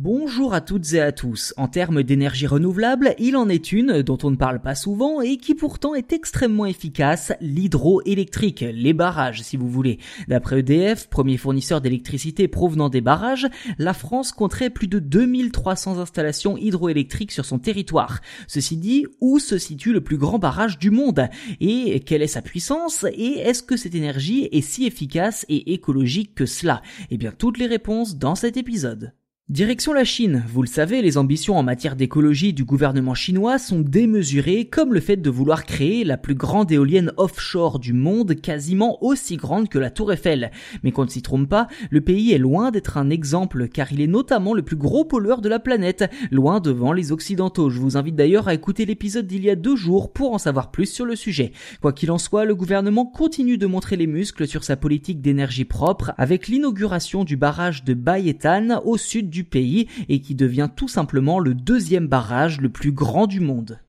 Bonjour à toutes et à tous. En termes d'énergie renouvelable, il en est une dont on ne parle pas souvent et qui pourtant est extrêmement efficace, l'hydroélectrique, les barrages si vous voulez. D'après EDF, premier fournisseur d'électricité provenant des barrages, la France compterait plus de 2300 installations hydroélectriques sur son territoire. Ceci dit, où se situe le plus grand barrage du monde? Et quelle est sa puissance? Et est-ce que cette énergie est si efficace et écologique que cela? Eh bien toutes les réponses dans cet épisode. Direction la Chine. Vous le savez, les ambitions en matière d'écologie du gouvernement chinois sont démesurées, comme le fait de vouloir créer la plus grande éolienne offshore du monde, quasiment aussi grande que la Tour Eiffel. Mais qu'on ne s'y trompe pas, le pays est loin d'être un exemple, car il est notamment le plus gros pollueur de la planète, loin devant les Occidentaux. Je vous invite d'ailleurs à écouter l'épisode d'il y a deux jours pour en savoir plus sur le sujet. Quoi qu'il en soit, le gouvernement continue de montrer les muscles sur sa politique d'énergie propre, avec l'inauguration du barrage de Bayetan au sud du pays et qui devient tout simplement le deuxième barrage le plus grand du monde.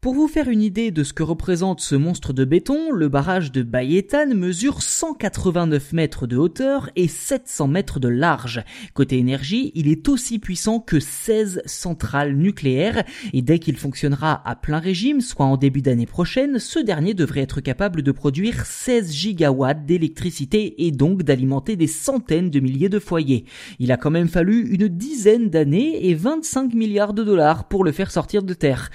Pour vous faire une idée de ce que représente ce monstre de béton, le barrage de Bayetan mesure 189 mètres de hauteur et 700 mètres de large. Côté énergie, il est aussi puissant que 16 centrales nucléaires et dès qu'il fonctionnera à plein régime, soit en début d'année prochaine, ce dernier devrait être capable de produire 16 gigawatts d'électricité et donc d'alimenter des centaines de milliers de foyers. Il a quand même fallu une dizaine d'années et 25 milliards de dollars pour le faire sortir de terre.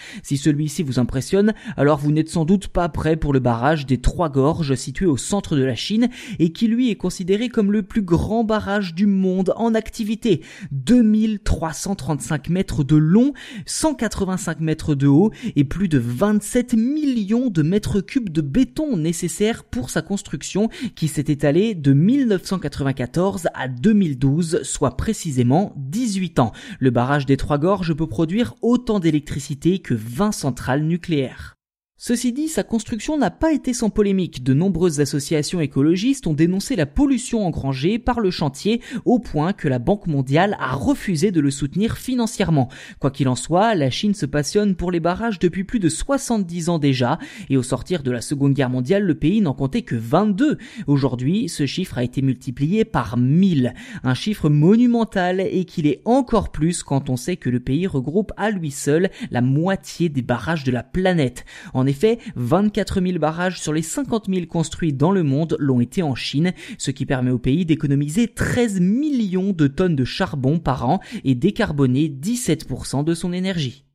Vous impressionne, alors vous n'êtes sans doute pas prêt pour le barrage des Trois Gorges situé au centre de la Chine et qui lui est considéré comme le plus grand barrage du monde en activité. 2335 mètres de long, 185 mètres de haut et plus de 27 millions de mètres cubes de béton nécessaires pour sa construction qui s'est étalée de 1994 à 2012, soit précisément 18 ans. Le barrage des Trois Gorges peut produire autant d'électricité que 20 centrales nucléaire. Ceci dit, sa construction n'a pas été sans polémique. De nombreuses associations écologistes ont dénoncé la pollution engrangée par le chantier au point que la Banque mondiale a refusé de le soutenir financièrement. Quoi qu'il en soit, la Chine se passionne pour les barrages depuis plus de 70 ans déjà et au sortir de la Seconde Guerre mondiale, le pays n'en comptait que 22. Aujourd'hui, ce chiffre a été multiplié par 1000. Un chiffre monumental et qu'il est encore plus quand on sait que le pays regroupe à lui seul la moitié des barrages de la planète. Effet, 24 000 barrages sur les 50 000 construits dans le monde l'ont été en Chine, ce qui permet au pays d'économiser 13 millions de tonnes de charbon par an et décarboner 17% de son énergie.